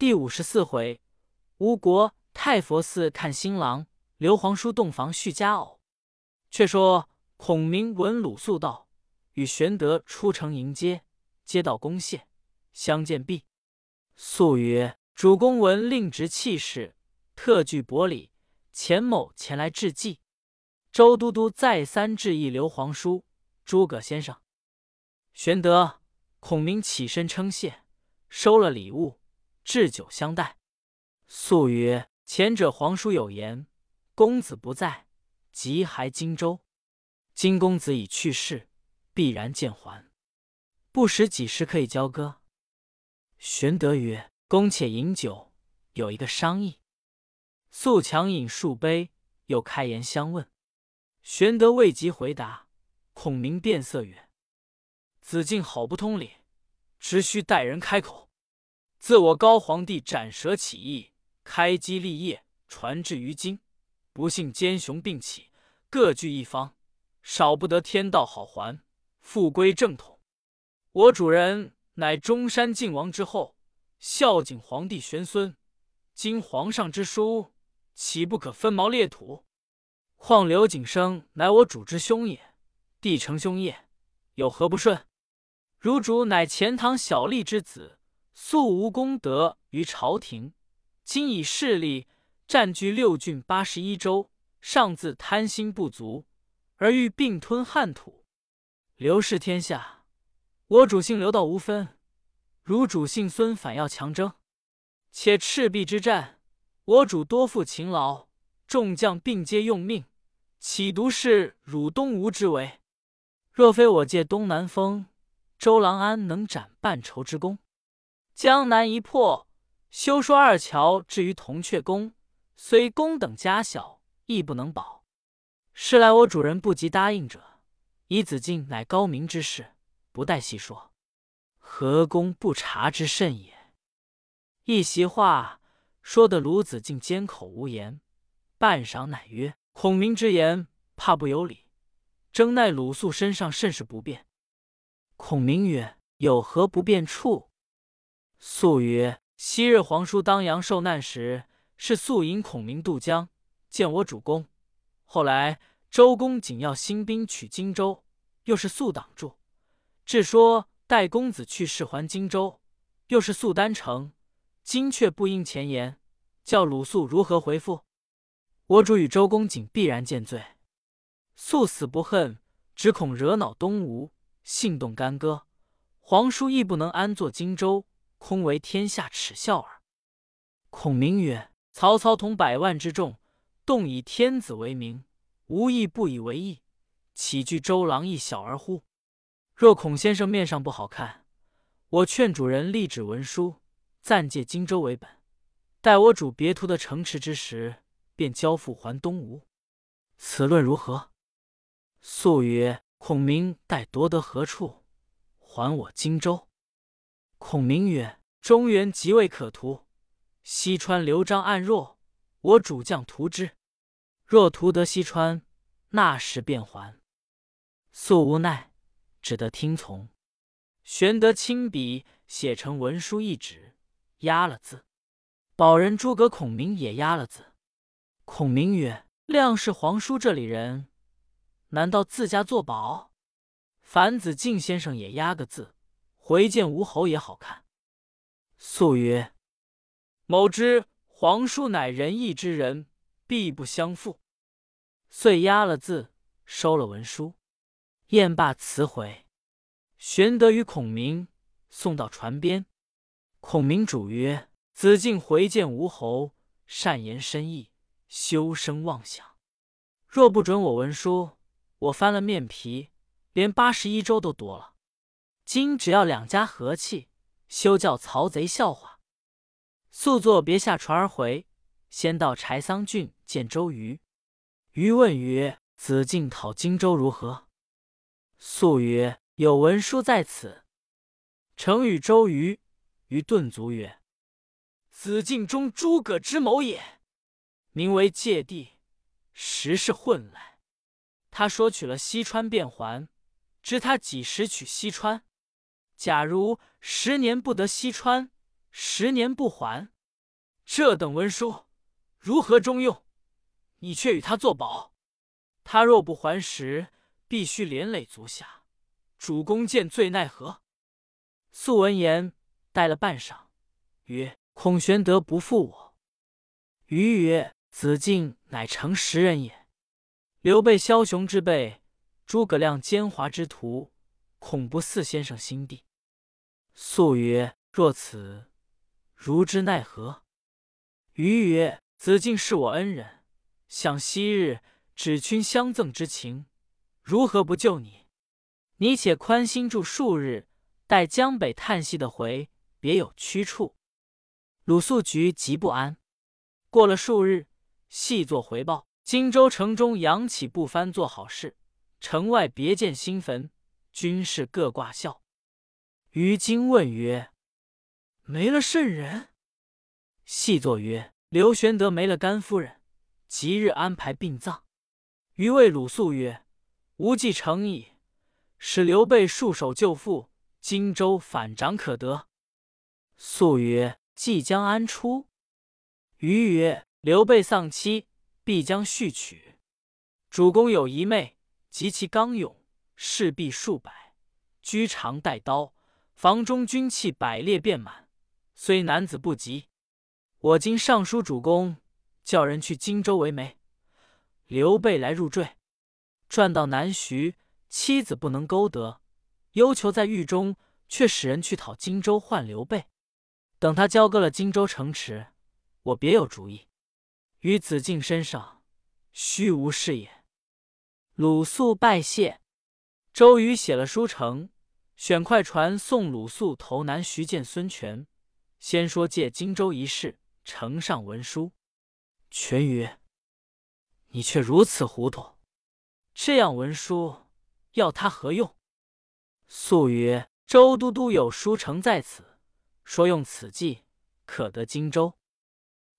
第五十四回，吴国太佛寺看新郎，刘皇叔洞房续佳偶。却说孔明闻鲁肃道，与玄德出城迎接，接到公谢，相见毕。肃曰：“主公闻令直气势，特具薄礼，钱某前来致祭。”周都督再三致意刘皇叔、诸葛先生。玄德、孔明起身称谢，收了礼物，置酒相待。肃曰：“前者皇叔有言，公子不在，即还荆州。今公子已去世，必然见还，不识几时可以交割？”玄德曰：“公且饮酒，有一个商议。”肃强饮数杯，又开言相问。玄德未及回答，孔明变色曰：“子敬好不通礼，只需待人开口。自我高皇帝斩蛇起义，开基立业，传至于今，不幸奸雄并起，各据一方，少不得天道好还，复归正统。我主人乃中山靖王之后，孝景皇帝玄孙。今皇上之书，岂不可分毛裂土？”况刘景升乃我主之兄也，弟承兄业，有何不顺？汝主乃钱塘小吏之子，素无功德于朝廷，今以势力占据六郡八十一州，尚自贪心不足，而欲并吞汉土。刘氏天下，我主姓刘，道无分。汝主姓孙，反要强征。且赤壁之战，我主多负勤劳，众将并皆用命。岂独是汝东吴之为？若非我借东南风，周郎安能斩半筹之功？江南一破，休说二乔至于铜雀宫，虽宫等家小，亦不能保。是来我主人不及答应者，以子敬乃高明之士，不待细说，何公不察之甚也？一席话说得鲁子敬缄口无言，半晌乃曰。孔明之言，怕不有理，争奈鲁肃身上甚是不便。孔明曰：“有何不便处？”素曰：“昔日皇叔当阳受难时，是素引孔明渡江见我主公。后来周公瑾要兴兵取荆州，又是速挡住。至说待公子去世还荆州，又是速单城。今却不应前言，叫鲁肃如何回复？”我主与周公瑾必然见罪，素死不恨，只恐惹恼东吴，性动干戈。皇叔亦不能安坐荆州，空为天下耻笑耳。孔明曰：“曹操统百万之众，动以天子为名，无亦不以为意，岂惧周郎一小儿乎？若孔先生面上不好看，我劝主人立旨文书，暂借荆州为本，待我主别图的城池之时。”便交付还东吴，此论如何？肃曰：“孔明待夺得何处？还我荆州。”孔明曰：“中原极为可图，西川刘璋暗弱，我主将图之。若图得西川，那时便还。”肃无奈，只得听从。玄德亲笔写成文书一纸，压了字。保人诸葛孔明也压了字。孔明曰：“亮是皇叔这里人，难道自家作保？”樊子敬先生也压个字，回见吴侯也好看。肃曰：“某知皇叔乃仁义之人，必不相负。”遂押了字，收了文书，宴罢辞回。玄德与孔明送到船边，孔明主曰：“子敬回见吴侯，善言深意。”休生妄想！若不准我文书，我翻了面皮，连八十一州都夺了。今只要两家和气，休叫曹贼笑话。速作别下船而回，先到柴桑郡见周瑜。瑜问曰：“子敬讨荆州如何？”速曰：“有文书在此。”诚与周瑜。瑜顿足曰：“子敬忠诸葛之谋也。”名为借地，实是混来。他说取了西川便还，知他几时取西川？假如十年不得西川，十年不还。这等文书如何中用？你却与他作保。他若不还时，必须连累足下。主公见罪奈何？”素闻言，呆了半晌，曰：“孔玄德不负我。”余曰：“子敬乃诚实人也。刘备枭雄之辈，诸葛亮奸猾之徒，恐不似先生心地。”素曰：“若此，如之奈何？”余曰：“子敬是我恩人，想昔日指君相赠之情，如何不救你？你且宽心住数日。”待江北叹息的回，别有去处。鲁肃局极不安。过了数日，细作回报：荆州城中扬起不翻做好事，城外别建新坟，军士各挂孝。于今问曰：“没了圣人？”细作曰：“刘玄德没了甘夫人，即日安排殡葬。”于谓鲁肃曰：“无计成矣，使刘备束手就缚。”荆州反掌可得。肃曰：“即将安出？”余曰：“刘备丧妻，必将续娶。主公有一妹，及其刚勇，势必数百，居常带刀，房中军器百列遍满，虽男子不及。我今上书主公，叫人去荆州为媒。刘备来入赘，转到南徐，妻子不能勾得。”忧求在狱中，却使人去讨荆州换刘备。等他交割了荆州城池，我别有主意。于子敬身上，虚无是也。鲁肃拜谢。周瑜写了书呈，选快船送鲁肃投南徐见孙权。先说借荆州一事，呈上文书。权曰：“你却如此糊涂，这样文书要他何用？”素曰：“周都督有书呈在此，说用此计可得荆州。”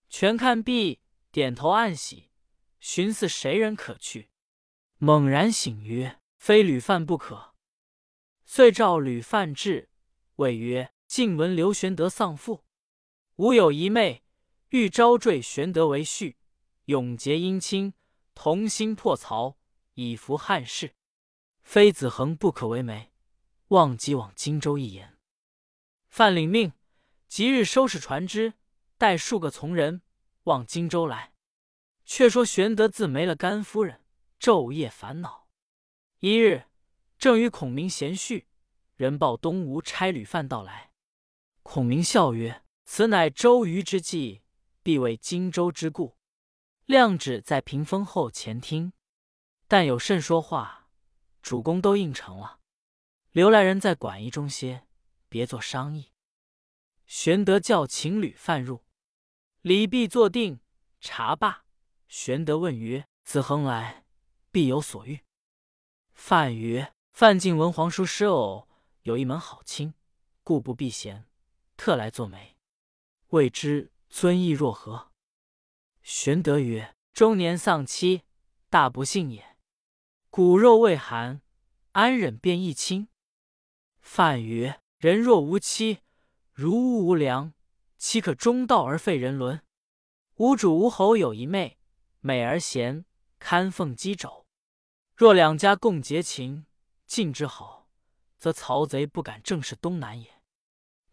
全看毕，点头暗喜，寻思谁人可去？猛然醒曰：“非吕范不可。”遂召吕范至，谓曰：“晋闻刘玄德丧父，吾有一妹，欲招赘玄德为婿，永结姻亲，同心破曹，以服汉室。非子恒不可为媒。”望即往荆州一言。范领命，即日收拾船只，带数个从人往荆州来。却说玄德自没了甘夫人，昼夜烦恼。一日，正与孔明闲叙，人报东吴差吕范到来。孔明笑曰：“此乃周瑜之计，必为荆州之故。亮指在屏风后前听，但有甚说话，主公都应承了。”留来人在馆驿中歇，别做商议。玄德叫请吕范入，礼毕坐定，茶罢。玄德问曰：“子恒来，必有所欲？”范曰：“范进闻皇叔失偶有一门好亲，故不避嫌，特来作媒。未知尊意若何？”玄德曰：“中年丧妻，大不幸也。骨肉未寒，安忍便一亲？”范曰：“人若无妻，如屋无梁，岂可中道而废人伦？吾主吴侯有一妹，美而贤，堪奉箕帚。若两家共结情，尽之好，则曹贼不敢正视东南也。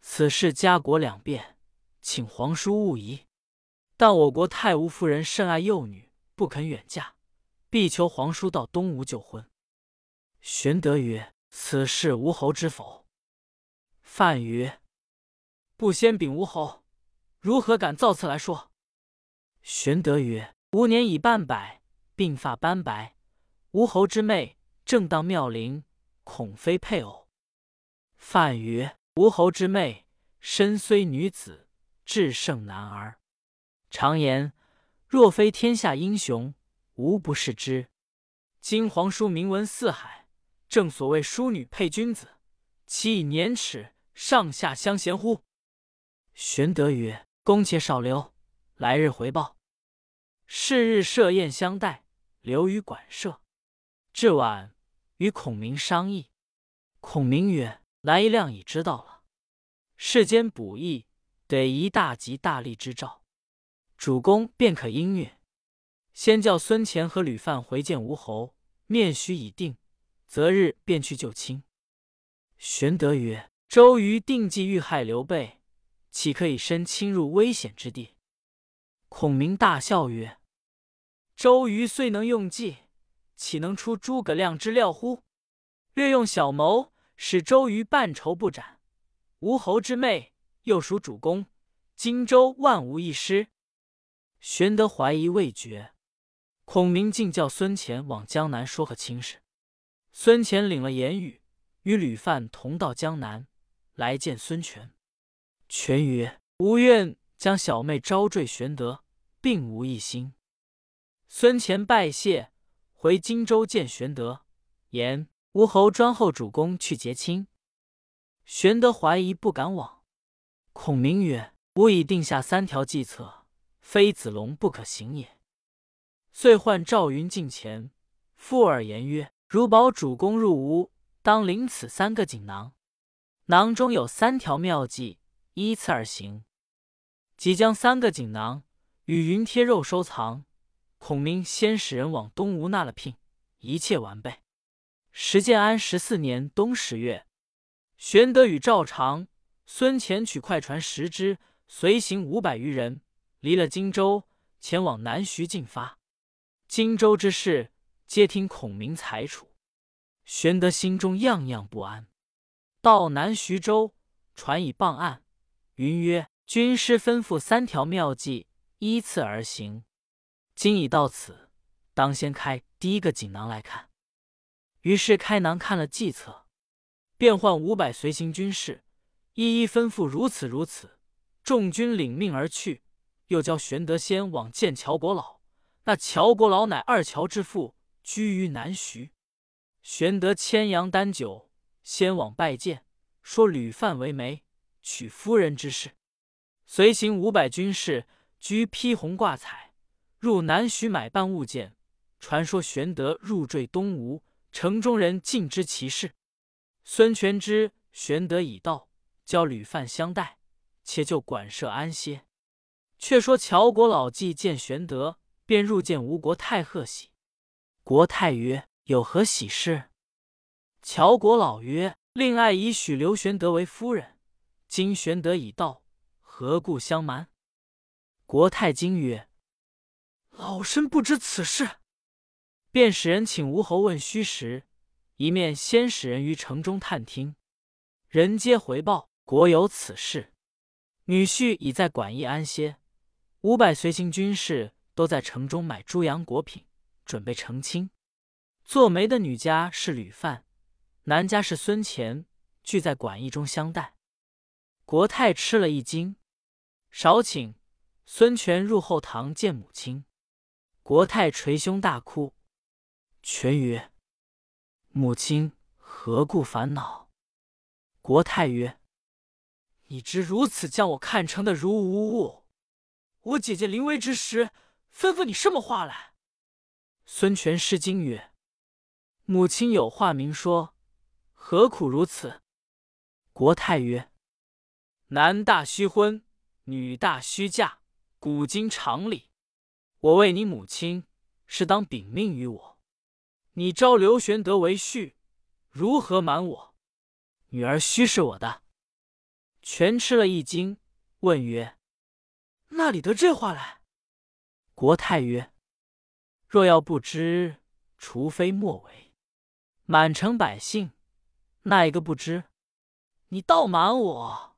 此事家国两便，请皇叔勿疑。但我国太吴夫人甚爱幼女，不肯远嫁，必求皇叔到东吴就婚。”玄德曰。此事吴侯知否？范曰：“不先禀吴侯，如何敢造次来说？”玄德曰：“吾年已半百，鬓发斑白，吴侯之妹正当妙龄，恐非配偶。”范曰：“吴侯之妹身虽女子，志胜男儿。常言，若非天下英雄，无不视之。今皇叔名闻四海。”正所谓淑女配君子，岂以年齿上下相嫌乎？玄德曰：“公且少留，来日回报。”是日设宴相待，留于馆舍。至晚，与孔明商议。孔明曰：“来一亮已知道了。世间补益，得一大吉大利之兆，主公便可应允。先叫孙乾和吕范回见吴侯，面许已定，择日便去救亲。”玄德曰：“周瑜定计欲害刘备，岂可以身侵入危险之地？”孔明大笑曰：“周瑜虽能用计，岂能出诸葛亮之料乎？略用小谋，使周瑜半筹不展。吴侯之妹，又属主公，荆州万无一失。”玄德怀疑未决，孔明竟叫孙乾往江南说和亲事。孙乾领了言语。与吕范同到江南，来见孙权。权曰：“吾愿将小妹招赘玄德，并无一心。”孙乾拜谢，回荆州见玄德，言吴侯专候主公去结亲。玄德怀疑，不敢往。孔明曰：“吾已定下三条计策，非子龙不可行也。”遂唤赵云近前，附耳言曰：“如保主公入吴。”当领此三个锦囊，囊中有三条妙计，依次而行。即将三个锦囊与云贴肉收藏。孔明先使人往东吴纳了聘，一切完备。时建安十四年冬十月，玄德与赵常、孙乾取快船十只，随行五百余人，离了荆州，前往南徐进发。荆州之事，皆听孔明裁处。玄德心中样样不安。到南徐州，船已傍岸。云曰：“军师吩咐三条妙计，依次而行。今已到此，当先开第一个锦囊来看。”于是开囊看了计策，便唤五百随行军士，一一吩咐如此如此。众军领命而去。又教玄德先往见乔国老。那乔国老乃二乔之父，居于南徐。玄德牵羊担酒，先往拜见，说吕范为媒，娶夫人之事。随行五百军士，居披红挂彩，入南徐买办物件。传说玄德入赘东吴，城中人尽知其事。孙权知玄德已到，教吕范相待，且就馆舍安歇。却说乔国老纪见玄德，便入见吴国太贺喜。国太曰。有何喜事？乔国老曰：“令爱已许刘玄德为夫人，今玄德已到，何故相瞒？”国太惊曰：“老身不知此事。”便使人请吴侯问虚实，一面先使人于城中探听，人皆回报国有此事。女婿已在馆驿安歇，五百随行军士都在城中买猪羊果品，准备成亲。做媒的女家是吕范，男家是孙乾，聚在馆驿中相待。国泰吃了一惊，少请孙权入后堂见母亲。国泰捶胸大哭。全曰：“母亲何故烦恼？”国泰曰：“你知如此将我看成的如无物，我姐姐临危之时，吩咐你什么话来？”孙权失惊曰。母亲有话明说，何苦如此？国泰曰：“男大须婚，女大须嫁，古今常理。我为你母亲，是当禀命于我。你招刘玄德为婿，如何瞒我？女儿须是我的。”全吃了一惊，问曰：“那里得这话来？”国泰曰：“若要不知，除非莫为。”满城百姓，那一个不知？你倒瞒我！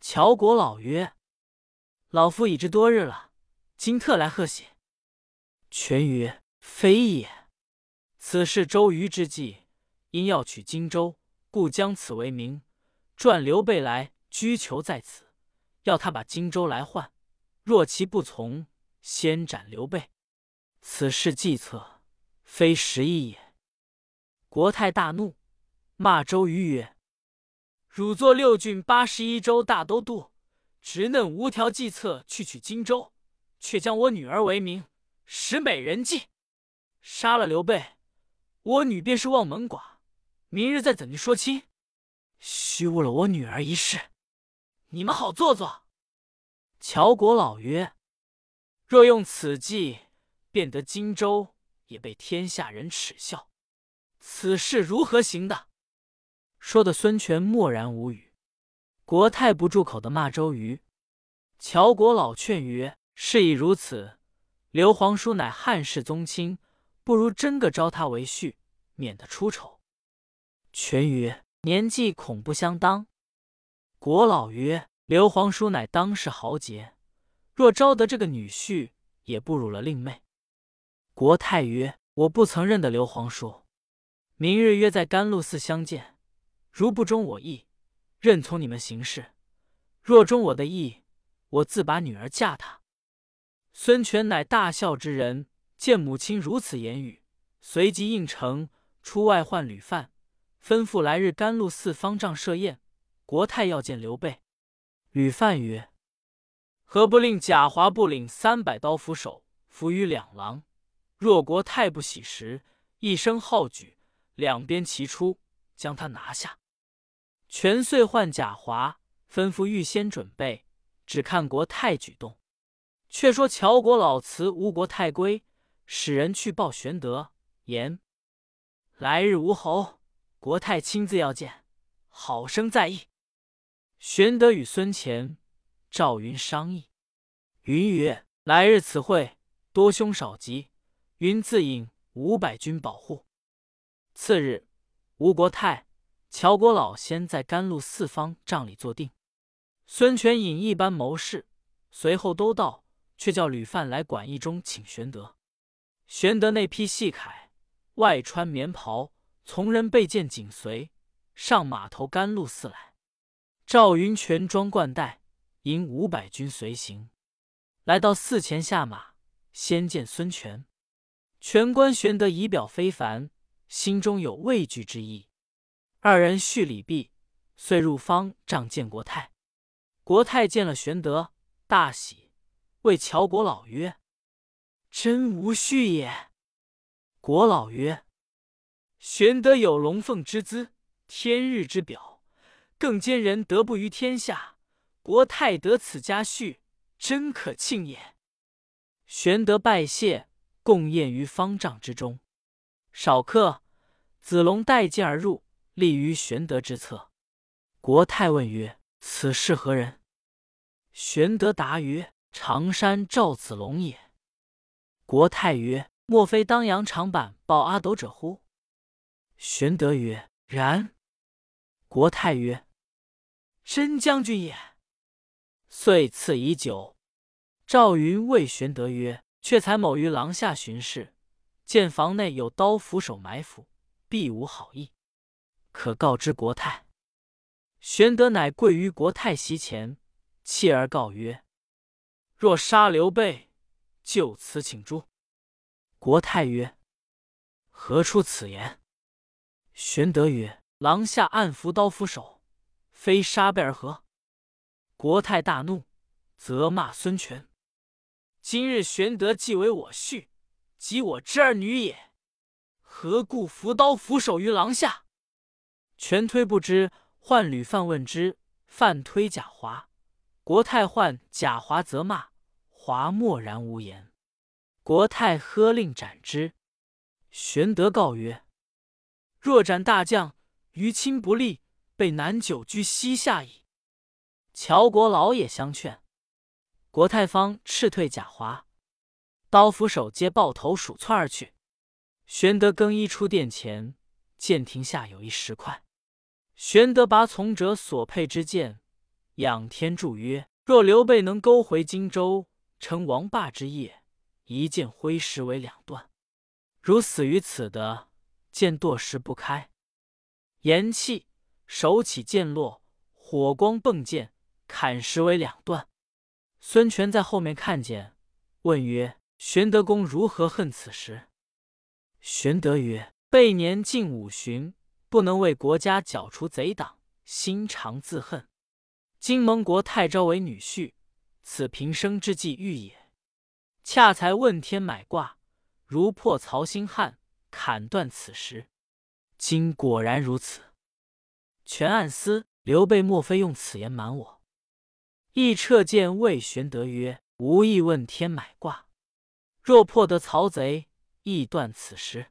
乔国老曰：“老夫已知多日了，今特来贺喜。”权曰：“非也，此事周瑜之计，因要取荆州，故将此为名，传刘备来拘囚在此，要他把荆州来换。若其不从，先斩刘备。此事计策，非时意也。”国泰大怒，骂周瑜曰：“汝作六郡八十一州大都督，直嫩无条计策去取荆州，却将我女儿为名，使美人计，杀了刘备，我女便是望门寡，明日再怎地说亲，虚误了我女儿一事。你们好做作。”乔国老曰：“若用此计，便得荆州，也被天下人耻笑。此事如何行的？”说的孙权默然无语。国泰不住口的骂周瑜。乔国老劝曰：“事已如此，刘皇叔乃汉室宗亲，不如真个招他为婿，免得出丑。”权曰：“年纪恐不相当。”国老曰：“刘皇叔乃当世豪杰，若招得这个女婿，也不辱了令妹。”国泰曰：“我不曾认得刘皇叔，明日约在甘露寺相见。”如不忠我意，任从你们行事；若忠我的意，我自把女儿嫁他。孙权乃大孝之人，见母亲如此言语，随即应承，出外唤吕范，吩咐来日甘露寺方丈设宴。国泰要见刘备。吕范曰：“何不令贾华部领三百刀斧手伏于两廊？若国泰不喜时，一声号举，两边齐出，将他拿下。”全遂唤贾华，吩咐预先准备，只看国泰举动。却说乔国老辞吴国太归，使人去报玄德，言来日吴侯国太亲自要见，好生在意。玄德与孙乾、赵云商议，云曰：“来日此会多凶少吉，云自引五百军保护。”次日，吴国泰。乔国老先在甘露四方帐里坐定，孙权引一班谋士随后都到，却叫吕范来馆驿中请玄德。玄德内披细铠，外穿棉袍，从人备剑紧随，上马头甘露寺来。赵云全装冠带，引五百军随行，来到寺前下马，先见孙权。权观玄德仪表非凡，心中有畏惧之意。二人叙礼毕，遂入方丈见国泰。国泰见了玄德，大喜，谓乔国老曰：“真无序也。”国老曰：“玄德有龙凤之姿，天日之表，更兼人德不于天下。国泰得此佳婿，真可庆也。”玄德拜谢，共宴于方丈之中。少客，子龙带剑而入。立于玄德之侧，国泰问曰：“此事何人？”玄德答曰：“常山赵子龙也。”国泰曰：“莫非当阳长坂抱阿斗者乎？”玄德曰：“然。”国泰曰：“真将军也。”遂赐以酒。赵云谓玄德曰：“却才某于廊下巡视，见房内有刀斧手埋伏，必无好意。”可告知国泰。玄德乃跪于国泰席前，泣而告曰：“若杀刘备，就此请诛。”国泰曰：“何出此言？”玄德曰：“廊下暗伏刀斧手，非杀备而何？”国泰大怒，责骂孙权：“今日玄德既为我婿，即我之儿女也，何故伏刀斧手于廊下？”全推不知，唤吕范问之，范推贾华。国泰唤贾华责骂，华默然无言。国泰喝令斩之。玄德告曰：“若斩大将，于亲不利，被难久居西夏矣。”乔国老也相劝。国泰方斥退贾华，刀斧手皆抱头鼠窜而去。玄德更衣出殿前，见庭下有一石块。玄德拔从者所佩之剑，仰天祝曰：“若刘备能勾回荆州，成王霸之业，一剑挥石为两段；如死于此的，剑堕石不开。”言讫，手起剑落，火光迸溅，砍石为两段。孙权在后面看见，问曰：“玄德公如何恨此时？”玄德曰：“备年近五旬。”不能为国家剿除贼党，心常自恨。今蒙国太招为女婿，此平生之计欲也。恰才问天买卦，如破曹兴汉，砍断此时。今果然如此。全暗思：刘备莫非用此言瞒我？亦撤见魏玄德曰：“吾意问天买卦，若破得曹贼，亦断此时。”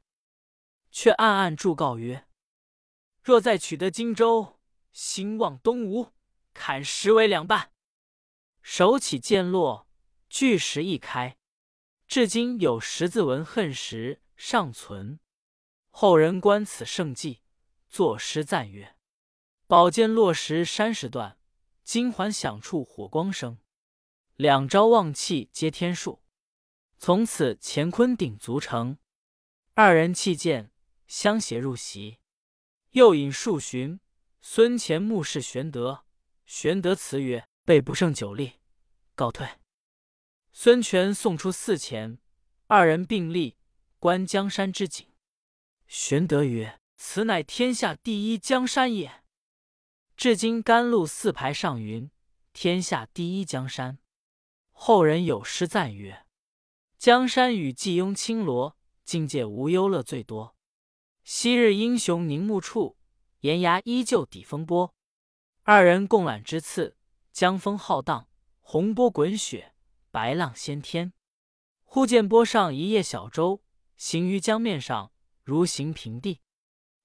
却暗暗祝告曰：“若再取得荆州，兴望东吴，砍十为两半。”手起剑落，巨石一开，至今有十字纹恨石尚存。后人观此胜迹，作诗赞曰：“宝剑落石山石断。”金环响处火光生，两招望气接天数。从此乾坤鼎足成。二人弃剑，相携入席。又饮数巡，孙乾目视玄德。玄德辞曰：“备不胜酒力，告退。”孙权送出寺前，二人并立观江山之景。玄德曰：“此乃天下第一江山也。”至今甘露寺牌上云：“天下第一江山。”后人有诗赞曰：“江山与季雍青罗，境界无忧乐最多。昔日英雄凝目处，岩崖依旧抵风波。”二人共揽之次，江风浩荡，洪波滚雪，白浪掀天。忽见波上一叶小舟，行于江面上，如行平地。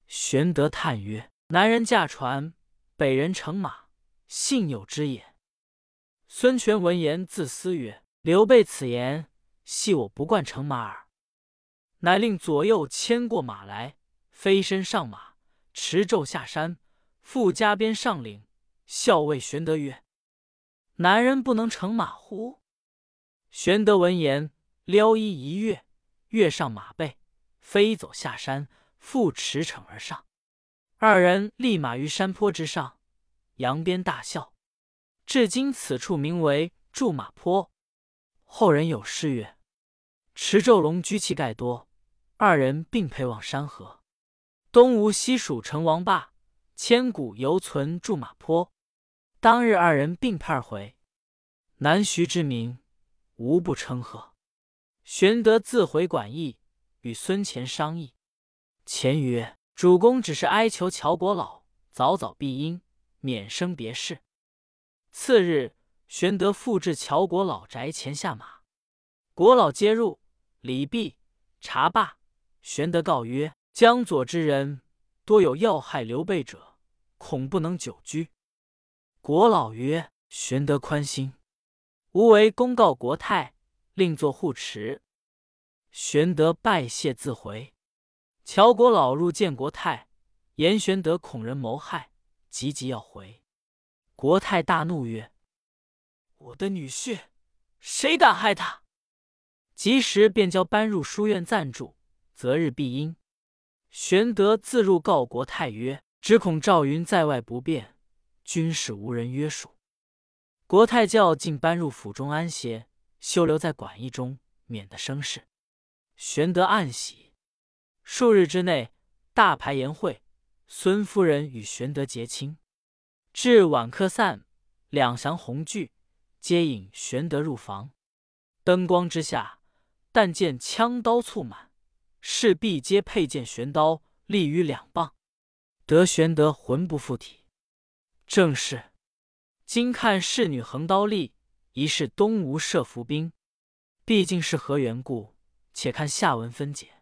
玄德叹曰：“南人驾船。”北人乘马，信有之也。孙权闻言自思曰：“刘备此言，系我不惯乘马耳。”乃令左右牵过马来，飞身上马，持胄下山，复加鞭上岭，校尉玄德曰：“男人不能乘马乎？”玄德闻言，撩衣一跃，跃上马背，飞走下山，复驰骋而上。二人立马于山坡之上，扬鞭大笑。至今此处名为驻马坡。后人有诗曰：“持胄龙居气盖多，二人并辔望山河。东吴西蜀成王霸，千古犹存驻马坡。”当日二人并辔回，南徐之民无不称贺。玄德自回馆驿，与孙乾商议。乾曰：主公只是哀求乔国老早早避阴，免生别事。次日，玄德复至乔国老宅前下马，国老接入，礼毕，茶罢。玄德告曰：“江左之人多有要害刘备者，恐不能久居。”国老曰：“玄德宽心，吾为公告国太，另作护持。”玄德拜谢自回。乔国老入见国泰，言玄德恐人谋害，急急要回。国泰大怒曰：“我的女婿，谁敢害他？”及时便交搬入书院暂住，择日必应。玄德自入告国泰曰：“只恐赵云在外不便，军事无人约束。”国太教竟搬入府中安歇，休留在馆驿中，免得生事。玄德暗喜。数日之内，大排筵会，孙夫人与玄德结亲。至晚客散，两降红聚，皆引玄德入房。灯光之下，但见枪刀簇满，侍婢皆佩剑悬刀，立于两傍。得玄德魂不附体。正是：今看侍女横刀立，疑是东吴设伏兵。毕竟是何缘故？且看下文分解。